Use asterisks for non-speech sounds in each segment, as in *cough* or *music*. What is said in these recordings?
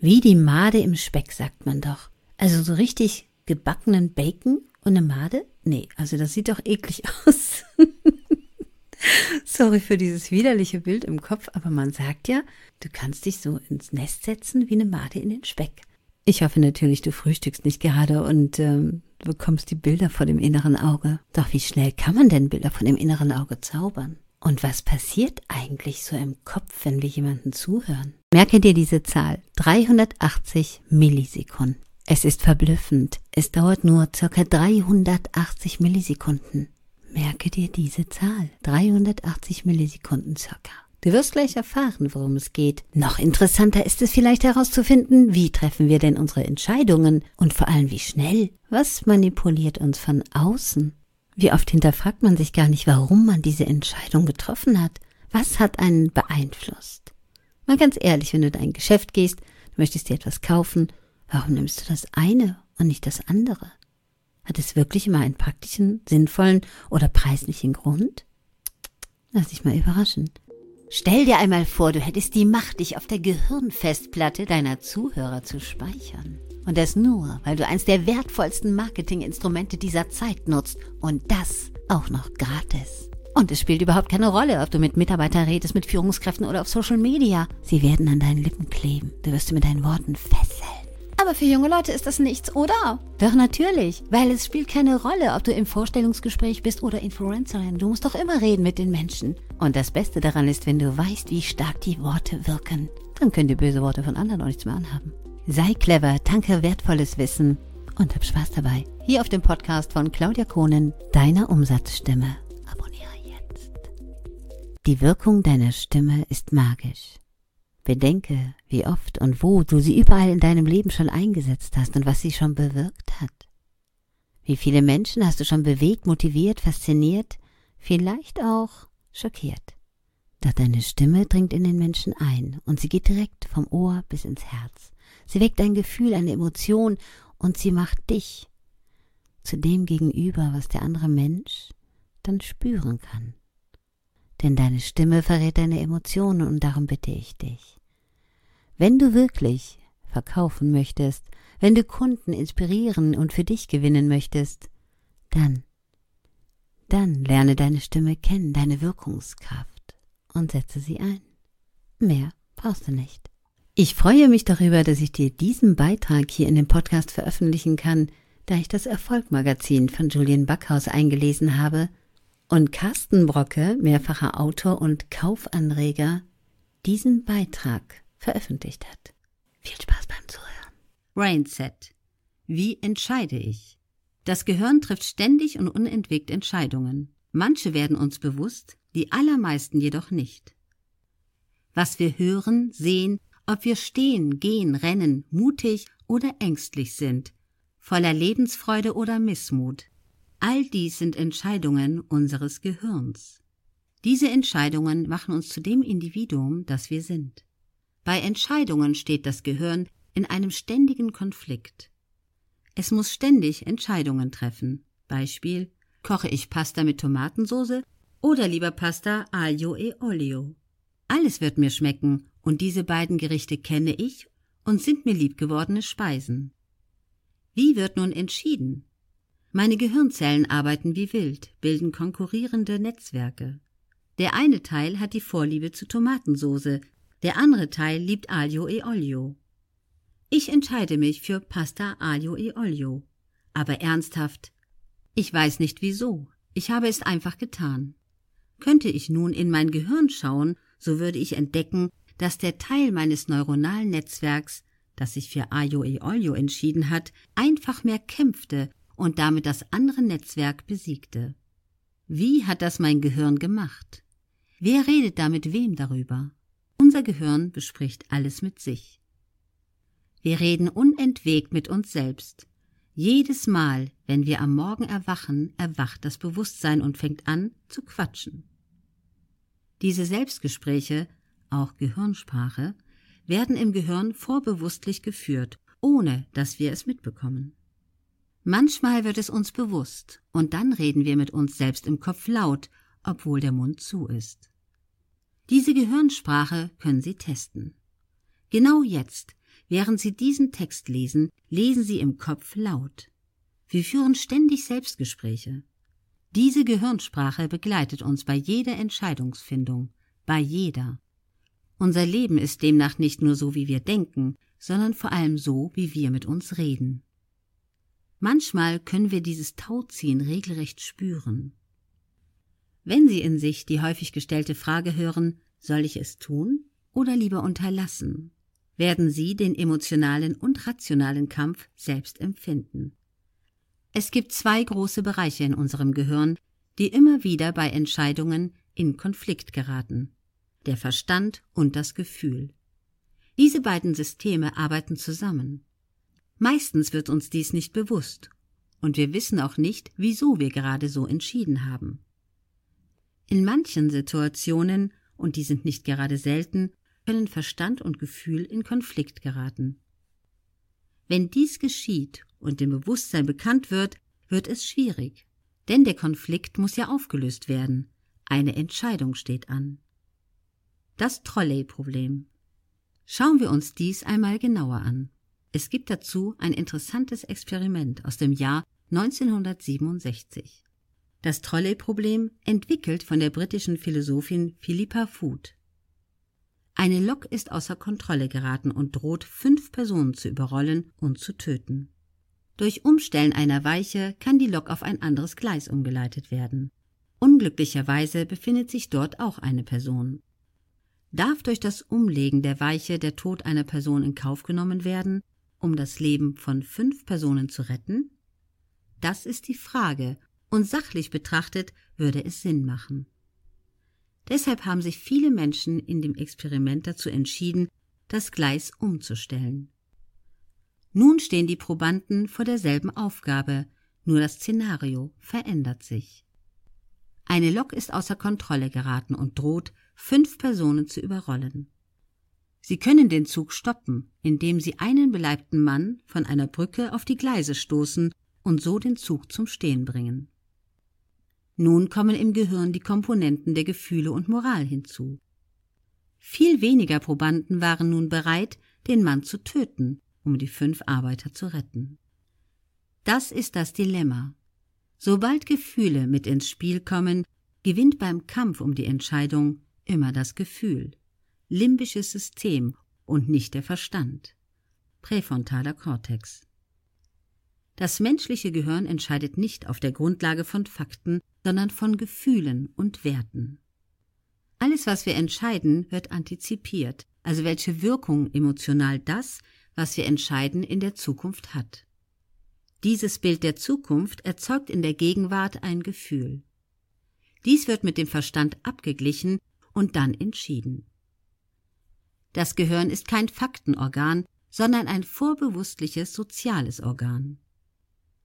Wie die Made im Speck, sagt man doch. Also so richtig gebackenen Bacon und eine Made? Nee, also das sieht doch eklig *laughs* aus. Sorry für dieses widerliche Bild im Kopf, aber man sagt ja, du kannst dich so ins Nest setzen wie eine Made in den Speck. Ich hoffe natürlich, du frühstückst nicht gerade und ähm, bekommst die Bilder vor dem inneren Auge. Doch wie schnell kann man denn Bilder von dem inneren Auge zaubern? Und was passiert eigentlich so im Kopf, wenn wir jemanden zuhören? Merke dir diese Zahl. 380 Millisekunden. Es ist verblüffend. Es dauert nur circa 380 Millisekunden. Merke dir diese Zahl. 380 Millisekunden circa. Du wirst gleich erfahren, worum es geht. Noch interessanter ist es vielleicht herauszufinden, wie treffen wir denn unsere Entscheidungen und vor allem wie schnell. Was manipuliert uns von außen? Wie oft hinterfragt man sich gar nicht, warum man diese Entscheidung getroffen hat? Was hat einen beeinflusst? Mal ganz ehrlich, wenn du in ein Geschäft gehst, du möchtest dir etwas kaufen, warum nimmst du das eine und nicht das andere? Hat es wirklich immer einen praktischen, sinnvollen oder preislichen Grund? Lass dich mal überraschen. Stell dir einmal vor, du hättest die Macht, dich auf der Gehirnfestplatte deiner Zuhörer zu speichern. Und das nur, weil du eins der wertvollsten Marketinginstrumente dieser Zeit nutzt. Und das auch noch gratis. Und es spielt überhaupt keine Rolle, ob du mit Mitarbeitern redest, mit Führungskräften oder auf Social Media. Sie werden an deinen Lippen kleben. Du wirst sie mit deinen Worten fesseln. Aber für junge Leute ist das nichts, oder? Doch natürlich, weil es spielt keine Rolle, ob du im Vorstellungsgespräch bist oder Influencerin. Du musst doch immer reden mit den Menschen. Und das Beste daran ist, wenn du weißt, wie stark die Worte wirken, dann können die böse Worte von anderen auch nichts mehr anhaben. Sei clever, tanke wertvolles Wissen und hab Spaß dabei. Hier auf dem Podcast von Claudia Kohnen, deiner Umsatzstimme. Die Wirkung deiner Stimme ist magisch. Bedenke, wie oft und wo du sie überall in deinem Leben schon eingesetzt hast und was sie schon bewirkt hat. Wie viele Menschen hast du schon bewegt, motiviert, fasziniert, vielleicht auch schockiert. Doch deine Stimme dringt in den Menschen ein und sie geht direkt vom Ohr bis ins Herz. Sie weckt ein Gefühl, eine Emotion und sie macht dich zu dem gegenüber, was der andere Mensch dann spüren kann. Denn deine Stimme verrät deine Emotionen und darum bitte ich dich. Wenn du wirklich verkaufen möchtest, wenn du Kunden inspirieren und für dich gewinnen möchtest, dann, dann lerne deine Stimme kennen, deine Wirkungskraft und setze sie ein. Mehr brauchst du nicht. Ich freue mich darüber, dass ich dir diesen Beitrag hier in dem Podcast veröffentlichen kann, da ich das Erfolgmagazin von Julian Backhaus eingelesen habe und Carsten Brocke, mehrfacher Autor und Kaufanreger, diesen Beitrag veröffentlicht hat. Viel Spaß beim Zuhören. Brainset. Wie entscheide ich? Das Gehirn trifft ständig und unentwegt Entscheidungen. Manche werden uns bewusst, die allermeisten jedoch nicht. Was wir hören, sehen, ob wir stehen, gehen, rennen, mutig oder ängstlich sind, voller Lebensfreude oder Missmut. All dies sind Entscheidungen unseres Gehirns. Diese Entscheidungen machen uns zu dem Individuum, das wir sind. Bei Entscheidungen steht das Gehirn in einem ständigen Konflikt. Es muss ständig Entscheidungen treffen. Beispiel koche ich Pasta mit Tomatensauce oder lieber Pasta aglio e olio. Alles wird mir schmecken und diese beiden Gerichte kenne ich und sind mir liebgewordene Speisen. Wie wird nun entschieden? Meine Gehirnzellen arbeiten wie wild, bilden konkurrierende Netzwerke. Der eine Teil hat die Vorliebe zu Tomatensauce, der andere Teil liebt Aglio e Olio. Ich entscheide mich für Pasta Aglio e Olio. Aber ernsthaft, ich weiß nicht wieso. Ich habe es einfach getan. Könnte ich nun in mein Gehirn schauen, so würde ich entdecken, dass der Teil meines neuronalen Netzwerks, das sich für Ayo e Olio entschieden hat, einfach mehr kämpfte und damit das andere Netzwerk besiegte. Wie hat das mein Gehirn gemacht? Wer redet da mit wem darüber? Unser Gehirn bespricht alles mit sich. Wir reden unentwegt mit uns selbst. Jedes Mal, wenn wir am Morgen erwachen, erwacht das Bewusstsein und fängt an zu quatschen. Diese Selbstgespräche auch Gehirnsprache, werden im Gehirn vorbewusstlich geführt, ohne dass wir es mitbekommen. Manchmal wird es uns bewusst, und dann reden wir mit uns selbst im Kopf laut, obwohl der Mund zu ist. Diese Gehirnsprache können Sie testen. Genau jetzt, Während Sie diesen Text lesen, lesen Sie im Kopf laut. Wir führen ständig Selbstgespräche. Diese Gehirnsprache begleitet uns bei jeder Entscheidungsfindung, bei jeder. Unser Leben ist demnach nicht nur so, wie wir denken, sondern vor allem so, wie wir mit uns reden. Manchmal können wir dieses Tauziehen regelrecht spüren. Wenn Sie in sich die häufig gestellte Frage hören, soll ich es tun oder lieber unterlassen, werden Sie den emotionalen und rationalen Kampf selbst empfinden. Es gibt zwei große Bereiche in unserem Gehirn, die immer wieder bei Entscheidungen in Konflikt geraten der Verstand und das Gefühl. Diese beiden Systeme arbeiten zusammen. Meistens wird uns dies nicht bewusst, und wir wissen auch nicht, wieso wir gerade so entschieden haben. In manchen Situationen, und die sind nicht gerade selten, können Verstand und Gefühl in Konflikt geraten. Wenn dies geschieht und dem Bewusstsein bekannt wird, wird es schwierig, denn der Konflikt muss ja aufgelöst werden, eine Entscheidung steht an. Das Trolley-Problem. Schauen wir uns dies einmal genauer an. Es gibt dazu ein interessantes Experiment aus dem Jahr 1967. Das Trolley-Problem entwickelt von der britischen Philosophin Philippa Foot. Eine Lok ist außer Kontrolle geraten und droht fünf Personen zu überrollen und zu töten. Durch Umstellen einer Weiche kann die Lok auf ein anderes Gleis umgeleitet werden. Unglücklicherweise befindet sich dort auch eine Person. Darf durch das Umlegen der Weiche der Tod einer Person in Kauf genommen werden, um das Leben von fünf Personen zu retten? Das ist die Frage, und sachlich betrachtet würde es Sinn machen. Deshalb haben sich viele Menschen in dem Experiment dazu entschieden, das Gleis umzustellen. Nun stehen die Probanden vor derselben Aufgabe, nur das Szenario verändert sich. Eine Lok ist außer Kontrolle geraten und droht, fünf Personen zu überrollen. Sie können den Zug stoppen, indem Sie einen beleibten Mann von einer Brücke auf die Gleise stoßen und so den Zug zum Stehen bringen. Nun kommen im Gehirn die Komponenten der Gefühle und Moral hinzu. Viel weniger Probanden waren nun bereit, den Mann zu töten, um die fünf Arbeiter zu retten. Das ist das Dilemma. Sobald Gefühle mit ins Spiel kommen, gewinnt beim Kampf um die Entscheidung immer das Gefühl, limbisches System und nicht der Verstand. Präfrontaler Kortex. Das menschliche Gehirn entscheidet nicht auf der Grundlage von Fakten, sondern von Gefühlen und Werten. Alles, was wir entscheiden, wird antizipiert, also welche Wirkung emotional das, was wir entscheiden, in der Zukunft hat. Dieses Bild der Zukunft erzeugt in der Gegenwart ein Gefühl. Dies wird mit dem Verstand abgeglichen und dann entschieden. Das Gehirn ist kein Faktenorgan, sondern ein vorbewusstliches soziales Organ.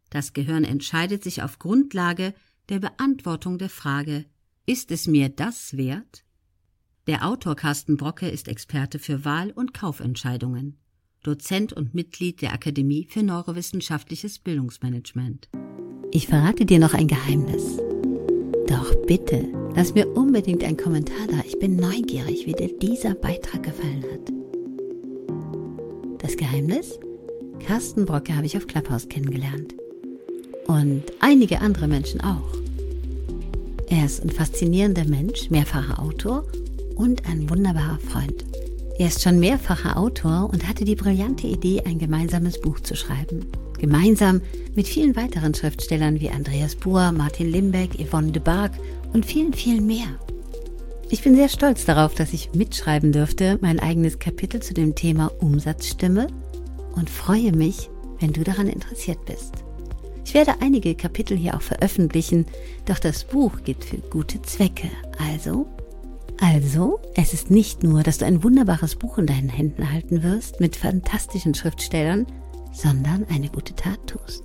Das Gehirn entscheidet sich auf Grundlage der Beantwortung der Frage Ist es mir das wert? Der Autor Carsten Brocke ist Experte für Wahl- und Kaufentscheidungen, Dozent und Mitglied der Akademie für Neurowissenschaftliches Bildungsmanagement. Ich verrate dir noch ein Geheimnis. Doch bitte, lass mir unbedingt einen Kommentar da. Ich bin neugierig, wie dir dieser Beitrag gefallen hat. Das Geheimnis? Carsten Brocke habe ich auf Clubhouse kennengelernt. Und einige andere Menschen auch. Er ist ein faszinierender Mensch, mehrfacher Autor und ein wunderbarer Freund. Er ist schon mehrfacher Autor und hatte die brillante Idee, ein gemeinsames Buch zu schreiben gemeinsam mit vielen weiteren Schriftstellern wie Andreas Buhr, Martin Limbeck, Yvonne de Barg und vielen, vielen mehr. Ich bin sehr stolz darauf, dass ich mitschreiben dürfte, mein eigenes Kapitel zu dem Thema Umsatzstimme und freue mich, wenn du daran interessiert bist. Ich werde einige Kapitel hier auch veröffentlichen, doch das Buch geht für gute Zwecke. Also, also, es ist nicht nur, dass du ein wunderbares Buch in deinen Händen halten wirst mit fantastischen Schriftstellern, sondern eine gute Tat tust,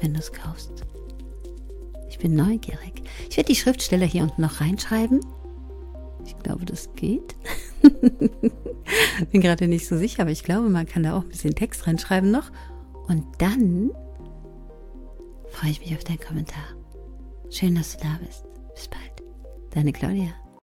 wenn du es kaufst. Ich bin neugierig. Ich werde die Schriftsteller hier unten noch reinschreiben. Ich glaube, das geht. *laughs* bin gerade nicht so sicher, aber ich glaube, man kann da auch ein bisschen Text reinschreiben noch. Und dann freue ich mich auf deinen Kommentar. Schön, dass du da bist. Bis bald. Deine Claudia.